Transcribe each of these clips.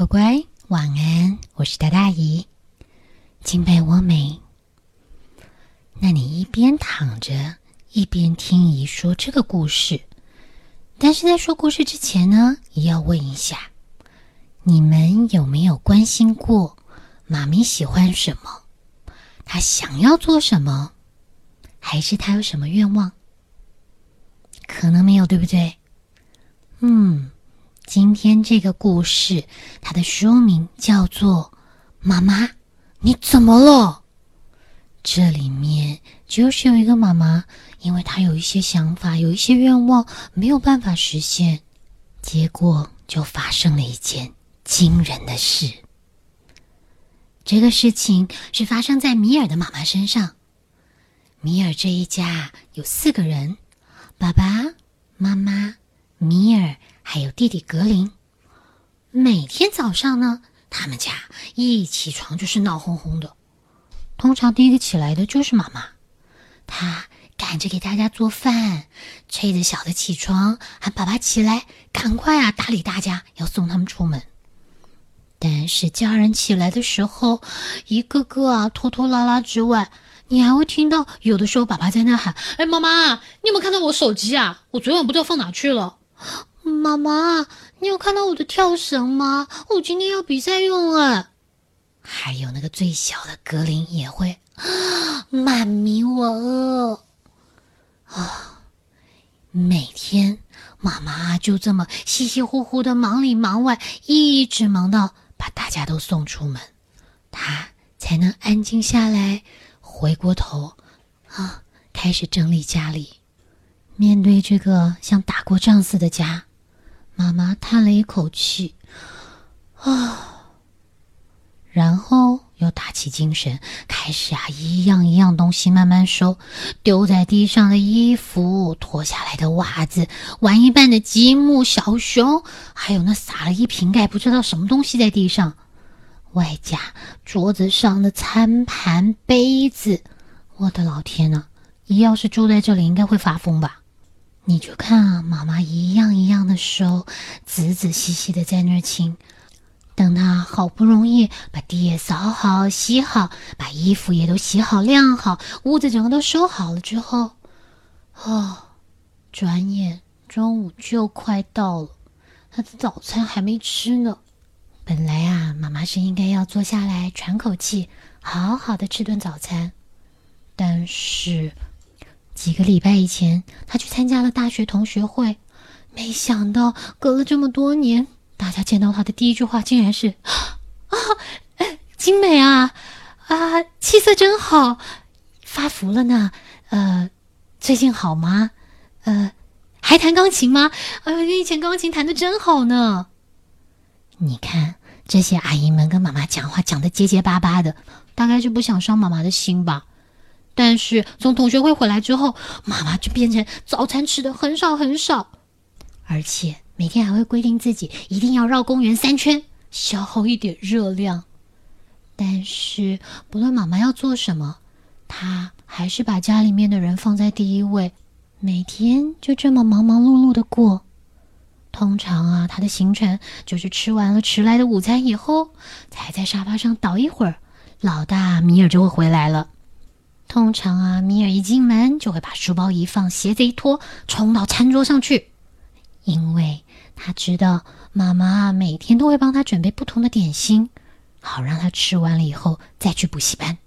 乖乖，晚安！我是大大姨，今被我美。那你一边躺着，一边听姨说这个故事。但是在说故事之前呢，也要问一下，你们有没有关心过妈咪喜欢什么？她想要做什么？还是她有什么愿望？可能没有，对不对？嗯。今天这个故事，它的书名叫做《妈妈，你怎么了》。这里面就是有一个妈妈，因为她有一些想法，有一些愿望没有办法实现，结果就发生了一件惊人的事。这个事情是发生在米尔的妈妈身上。米尔这一家有四个人：爸爸妈妈、米尔。还有弟弟格林，每天早上呢，他们家一起床就是闹哄哄的。通常第一个起来的就是妈妈，她赶着给大家做饭，催着小的起床，喊爸爸起来，赶快啊，打理大家，要送他们出门。但是家人起来的时候，一个个啊拖拖拉拉之外，你还会听到有的时候爸爸在那喊：“哎，妈妈，你有没有看到我手机啊？我昨晚不知道放哪去了。”妈妈，你有看到我的跳绳吗？我今天要比赛用了。还有那个最小的格林也会，妈咪我饿啊！每天妈妈就这么稀稀糊糊的忙里忙外，一直忙到把大家都送出门，她才能安静下来，回过头啊，开始整理家里。面对这个像打过仗似的家。妈妈叹了一口气，啊，然后又打起精神，开始啊，一样一样东西慢慢收，丢在地上的衣服，脱下来的袜子，玩一半的积木小熊，还有那撒了一瓶盖不知道什么东西在地上，外加桌子上的餐盘杯子，我的老天呐！你要是住在这里，应该会发疯吧？你就看啊，妈妈一样一样的收，仔仔细细的在那儿清。等她好不容易把地也扫好、洗好，把衣服也都洗好、晾好，屋子整个都收好了之后，哦，转眼中午就快到了，她的早餐还没吃呢。本来啊，妈妈是应该要坐下来喘口气，好好的吃顿早餐，但是。几个礼拜以前，他去参加了大学同学会，没想到隔了这么多年，大家见到他的第一句话竟然是：“ 啊，精美啊，啊，气色真好，发福了呢。呃，最近好吗？呃，还弹钢琴吗？哎呃，以前钢琴弹的真好呢。你看这些阿姨们跟妈妈讲话讲的结结巴巴的，大概是不想伤妈妈的心吧。”但是从同学会回来之后，妈妈就变成早餐吃的很少很少，而且每天还会规定自己一定要绕公园三圈，消耗一点热量。但是不论妈妈要做什么，她还是把家里面的人放在第一位，每天就这么忙忙碌碌的过。通常啊，她的行程就是吃完了迟来的午餐以后，才在沙发上倒一会儿，老大米尔就会回来了。通常啊，米尔一进门就会把书包一放，鞋子一脱，冲到餐桌上去，因为他知道妈妈每天都会帮他准备不同的点心，好让他吃完了以后再去补习班。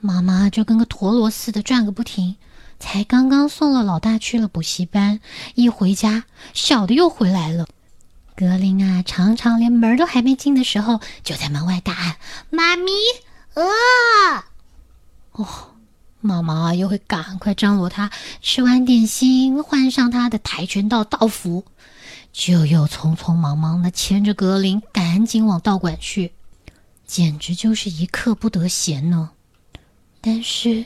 妈妈就跟个陀螺似的转个不停，才刚刚送了老大去了补习班，一回家，小的又回来了。格林啊，常常连门都还没进的时候，就在门外大喊：“妈咪，饿！”哦。妈妈又会赶快张罗他吃完点心，换上他的跆拳道道服，就又匆匆忙忙的牵着格林赶紧往道馆去，简直就是一刻不得闲呢。但是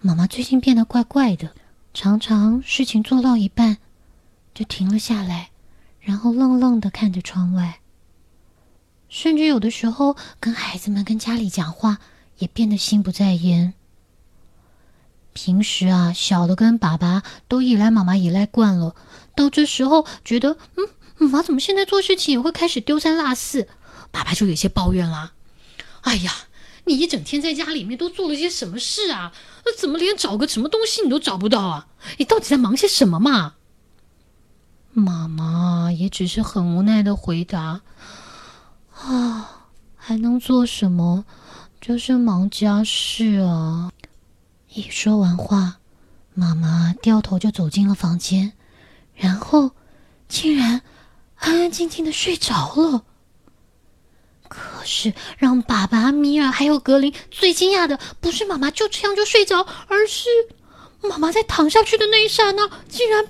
妈妈最近变得怪怪的，常常事情做到一半就停了下来，然后愣愣的看着窗外，甚至有的时候跟孩子们、跟家里讲话也变得心不在焉。平时啊，小的跟爸爸都依赖妈妈依赖惯了，到这时候觉得，嗯，妈妈怎么现在做事情也会开始丢三落四？爸爸就有些抱怨啦：“哎呀，你一整天在家里面都做了些什么事啊？那怎么连找个什么东西你都找不到啊？你到底在忙些什么嘛？”妈妈也只是很无奈的回答：“啊，还能做什么？就是忙家事啊。”一说完话，妈妈掉头就走进了房间，然后竟然安安静静的睡着了。可是让爸爸、米尔还有格林最惊讶的，不是妈妈就这样就睡着，而是妈妈在躺下去的那一刹那，竟然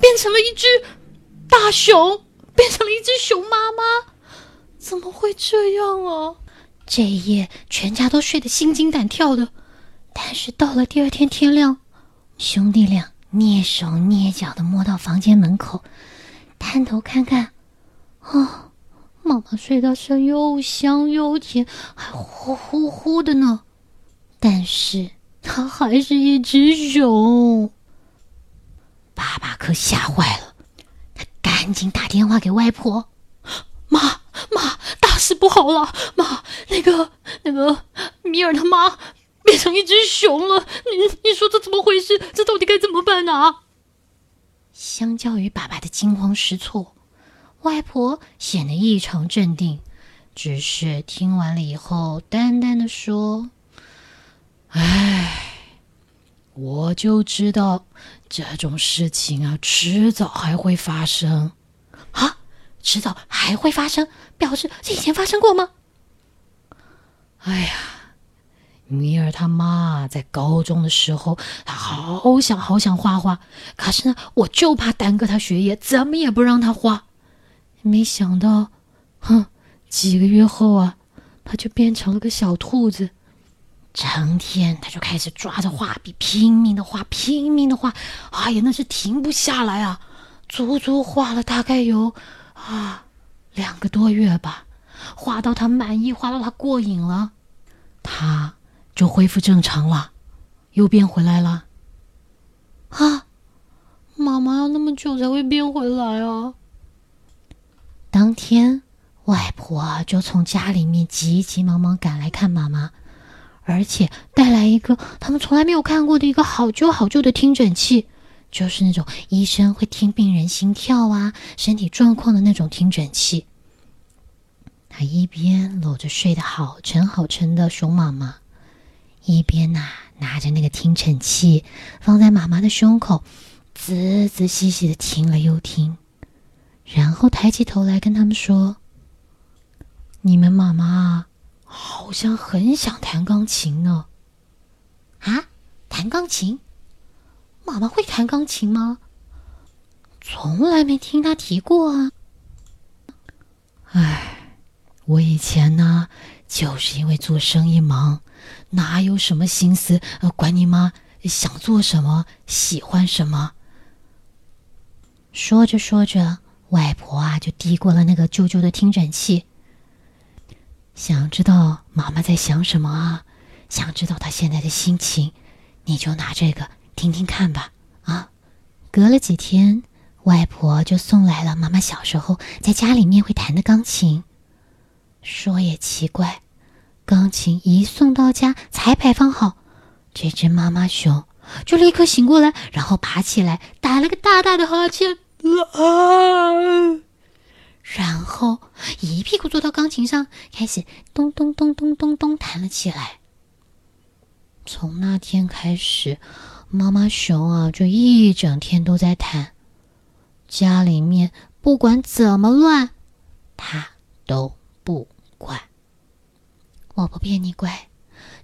变成了一只。大熊变成了一只熊妈妈，怎么会这样啊？这一夜全家都睡得心惊胆跳的。但是到了第二天天亮，兄弟俩蹑手蹑脚的摸到房间门口，探头看看，啊，妈妈睡得是又香又甜，还呼呼呼的呢。但是它还是一只熊，爸爸可吓坏了。他赶紧打电话给外婆，妈妈，大事不好了！妈，那个那个米尔他妈变成一只熊了，你你说这怎么回事？这到底该怎么办呢？相较于爸爸的惊慌失措，外婆显得异常镇定，只是听完了以后，淡淡的说：“哎，我就知道。”这种事情啊，迟早还会发生，啊，迟早还会发生，表示这以前发生过吗？哎呀，米尔他妈在高中的时候，他好想好想画画，可是呢，我就怕耽搁他学业，怎么也不让他画。没想到，哼，几个月后啊，他就变成了个小兔子。成天他就开始抓着画笔拼命的画，拼命的画，哎呀，那是停不下来啊！足足画了大概有啊两个多月吧，画到他满意，画到他过瘾了，他就恢复正常了，又变回来了。啊，妈妈要那么久才会变回来啊！当天，外婆就从家里面急急忙忙赶来看妈妈。而且带来一个他们从来没有看过的一个好旧好旧的听诊器，就是那种医生会听病人心跳啊、身体状况的那种听诊器。他一边搂着睡得好沉好沉的熊妈妈，一边呐拿着那个听诊器放在妈妈的胸口，仔仔细细的听了又听，然后抬起头来跟他们说：“你们妈妈。”好像很想弹钢琴呢。啊，弹钢琴？妈妈会弹钢琴吗？从来没听她提过啊。唉，我以前呢，就是因为做生意忙，哪有什么心思管你妈想做什么、喜欢什么。说着说着，外婆啊就递过了那个旧旧的听诊器。想知道妈妈在想什么啊？想知道她现在的心情，你就拿这个听听看吧。啊，隔了几天，外婆就送来了妈妈小时候在家里面会弹的钢琴。说也奇怪，钢琴一送到家才摆放好，这只妈妈熊就立刻醒过来，然后爬起来打了个大大的哈欠。啊！然后一屁股坐到钢琴上，开始咚咚咚咚咚咚弹了起来。从那天开始，妈妈熊啊就一整天都在弹，家里面不管怎么乱，它都不管。我不骗你，乖，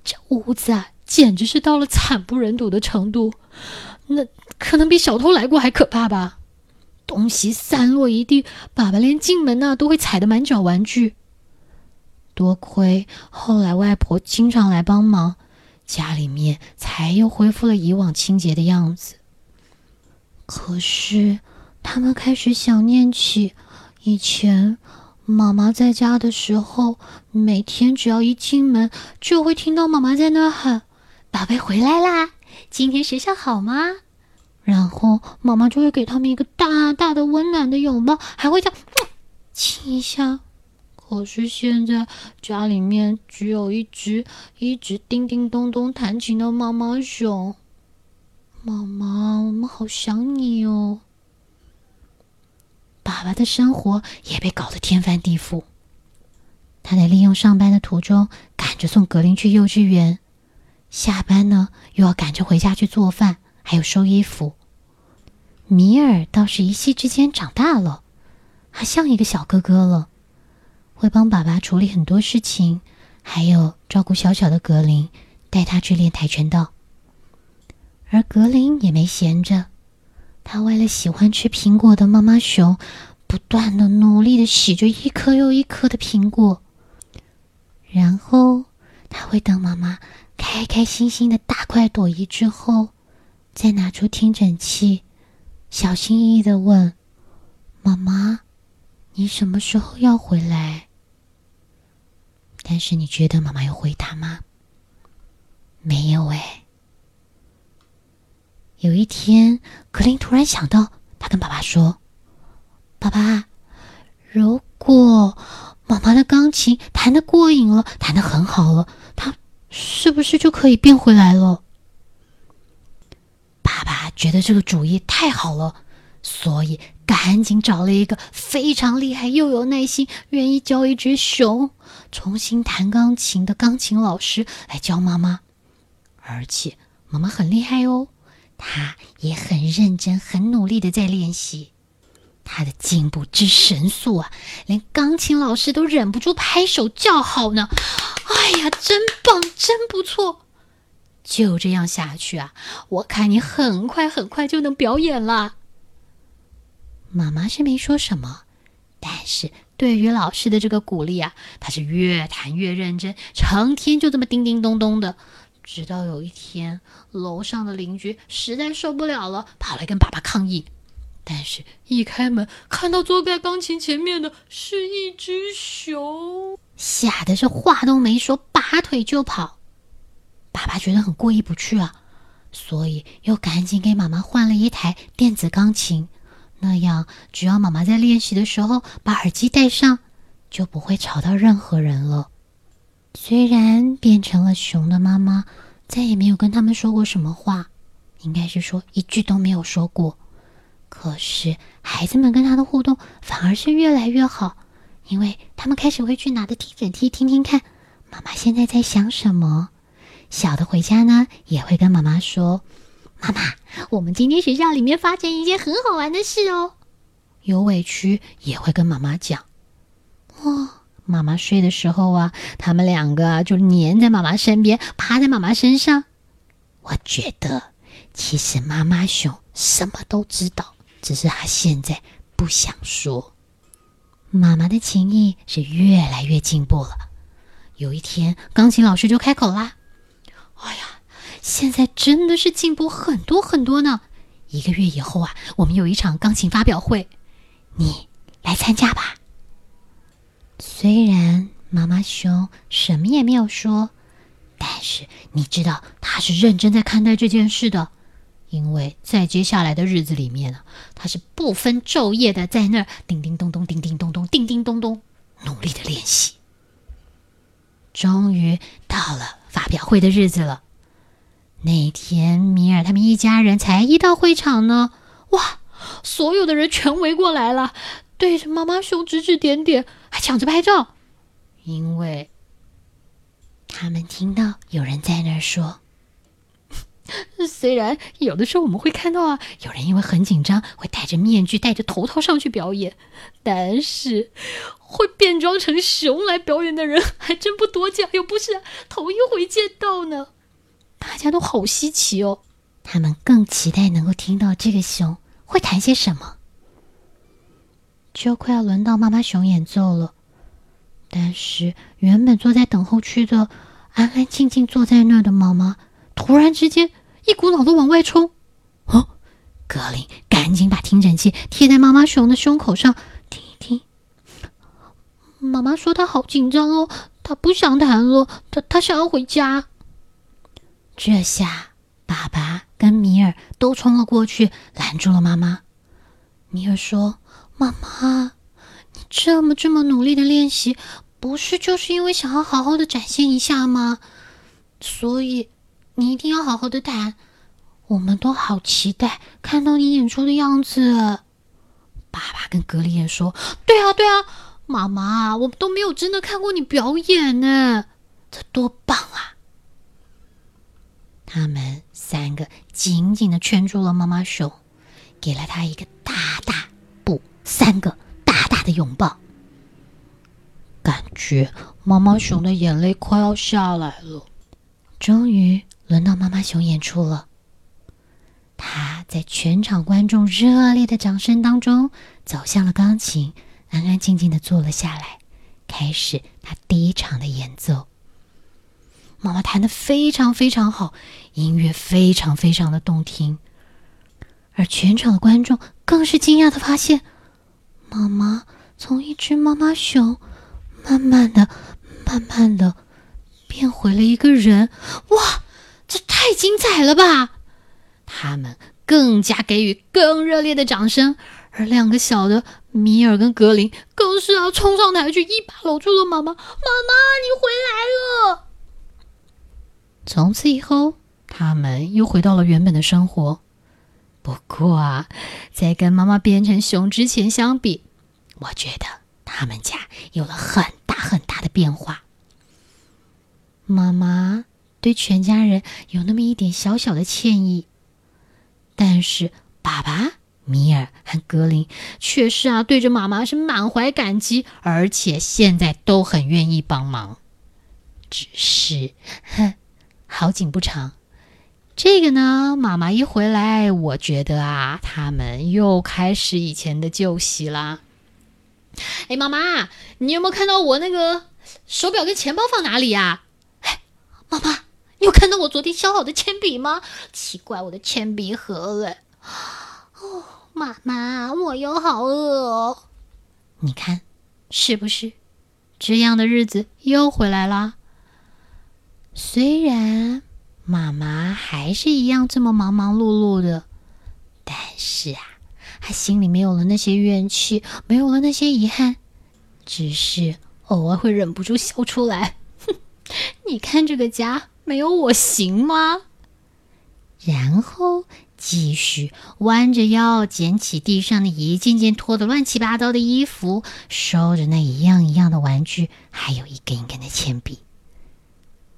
这屋子啊简直是到了惨不忍睹的程度，那可能比小偷来过还可怕吧。东西散落一地，爸爸连进门呢都会踩得满脚玩具。多亏后来外婆经常来帮忙，家里面才又恢复了以往清洁的样子。可是他们开始想念起以前妈妈在家的时候，每天只要一进门，就会听到妈妈在那喊：“宝贝回来啦，今天学校好吗？”然后妈妈就会给他们一个大大的温暖的拥抱，还会叫亲一下。可是现在家里面只有一只一直叮叮咚咚弹琴的妈妈熊。妈妈，我们好想你哦。爸爸的生活也被搞得天翻地覆。他在利用上班的途中赶着送格林去幼稚园，下班呢又要赶着回家去做饭，还有收衣服。米尔倒是一夕之间长大了，他像一个小哥哥了。会帮爸爸处理很多事情，还有照顾小小的格林，带他去练跆拳道。而格林也没闲着，他为了喜欢吃苹果的妈妈熊，不断的努力的洗着一颗又一颗的苹果。然后他会等妈妈开开心心的大快朵颐之后，再拿出听诊器，小心翼翼的问妈妈：“你什么时候要回来？”但是你觉得妈妈有回答吗？没有哎。有一天，格林突然想到，他跟爸爸说：“爸爸，如果妈妈的钢琴弹的过瘾了，弹的很好了，她是不是就可以变回来了？”爸爸觉得这个主意太好了，所以赶紧找了一个非常厉害又有耐心、愿意教一只熊。重新弹钢琴的钢琴老师来教妈妈，而且妈妈很厉害哦，他也很认真、很努力的在练习，他的进步之神速啊，连钢琴老师都忍不住拍手叫好呢。哎呀，真棒，真不错！就这样下去啊，我看你很快很快就能表演了。妈妈是没说什么，但是。对于老师的这个鼓励啊，他是越弹越认真，成天就这么叮叮咚咚的。直到有一天，楼上的邻居实在受不了了，跑来跟爸爸抗议。但是，一开门看到坐在钢琴前面的是一只熊，吓得是话都没说，拔腿就跑。爸爸觉得很过意不去啊，所以又赶紧给妈妈换了一台电子钢琴。那样，只要妈妈在练习的时候把耳机戴上，就不会吵到任何人了。虽然变成了熊的妈妈再也没有跟他们说过什么话，应该是说一句都没有说过。可是孩子们跟他的互动反而是越来越好，因为他们开始会去拿着听诊器听听看妈妈现在在想什么。小的回家呢，也会跟妈妈说。妈妈，我们今天学校里面发生一件很好玩的事哦。有委屈也会跟妈妈讲。哇，妈妈睡的时候啊，他们两个就黏在妈妈身边，趴在妈妈身上。我觉得，其实妈妈熊什么都知道，只是他现在不想说。妈妈的情谊是越来越进步了。有一天，钢琴老师就开口啦：“哎呀！”现在真的是进步很多很多呢！一个月以后啊，我们有一场钢琴发表会，你来参加吧。虽然妈妈熊什么也没有说，但是你知道他是认真在看待这件事的，因为在接下来的日子里面呢，他是不分昼夜的在那儿叮叮咚咚、叮叮咚咚、叮叮咚咚努力的练习。终于到了发表会的日子了。那天，米尔他们一家人才一到会场呢，哇，所有的人全围过来了，对着妈妈熊指指点点，还抢着拍照，因为他们听到有人在那儿说。虽然有的时候我们会看到啊，有人因为很紧张会戴着面具、戴着头套上去表演，但是会变装成熊来表演的人 还真不多见，又不是头一回见到呢。大家都好稀奇哦，他们更期待能够听到这个熊会谈些什么。就快要轮到妈妈熊演奏了，但是原本坐在等候区的、安安静静坐在那儿的妈妈，突然之间一股脑的往外冲。哦，格林赶紧把听诊器贴在妈妈熊的胸口上听一听。妈妈说她好紧张哦，她不想弹了，她她想要回家。这下，爸爸跟米尔都冲了过去，拦住了妈妈。米尔说：“妈妈，你这么这么努力的练习，不是就是因为想要好好的展现一下吗？所以你一定要好好的弹，我们都好期待看到你演出的样子。爸爸跟格里也说：“对啊，对啊，妈妈，我们都没有真的看过你表演呢，这多棒啊！”他们三个紧紧的圈住了妈妈手，给了她一个大大不三个大大的拥抱，感觉妈妈熊的眼泪快要下来了。终于轮到妈妈熊演出了。他在全场观众热烈的掌声当中走向了钢琴，安安静静的坐了下来，开始他第一场的演奏。妈妈弹的非常非常好，音乐非常非常的动听，而全场的观众更是惊讶的发现，妈妈从一只妈妈熊，慢慢的、慢慢的变回了一个人。哇，这太精彩了吧！他们更加给予更热烈的掌声，而两个小的米尔跟格林更是要冲上台去，一把搂住了妈妈。妈妈，你回来了！从此以后，他们又回到了原本的生活。不过啊，在跟妈妈变成熊之前相比，我觉得他们家有了很大很大的变化。妈妈对全家人有那么一点小小的歉意。但是爸爸米尔和格林却是啊，对着妈妈是满怀感激，而且现在都很愿意帮忙。只是，哼，好景不长，这个呢，妈妈一回来，我觉得啊，他们又开始以前的旧习啦。哎，妈妈，你有没有看到我那个手表跟钱包放哪里呀？哎，妈妈。有看到我昨天削好的铅笔吗？奇怪，我的铅笔盒嘞。哦，妈妈，我又好饿哦。你看，是不是这样的日子又回来了？虽然妈妈还是一样这么忙忙碌碌的，但是啊，她心里没有了那些怨气，没有了那些遗憾，只是偶尔会忍不住笑出来。哼，你看这个家。没有我行吗？然后继续弯着腰捡起地上的一件件脱的乱七八糟的衣服，收着那一样一样的玩具，还有一根一根的铅笔。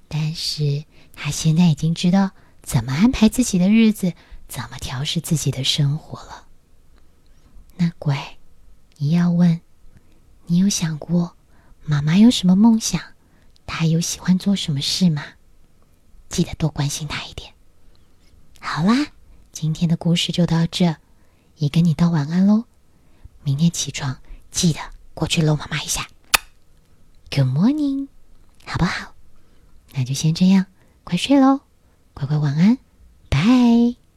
但是他现在已经知道怎么安排自己的日子，怎么调试自己的生活了。那乖，你要问，你有想过妈妈有什么梦想？她有喜欢做什么事吗？记得多关心她一点。好啦，今天的故事就到这，也跟你道晚安喽。明天起床记得过去搂妈妈一下。Good morning，好不好？那就先这样，快睡喽，乖乖晚安，拜。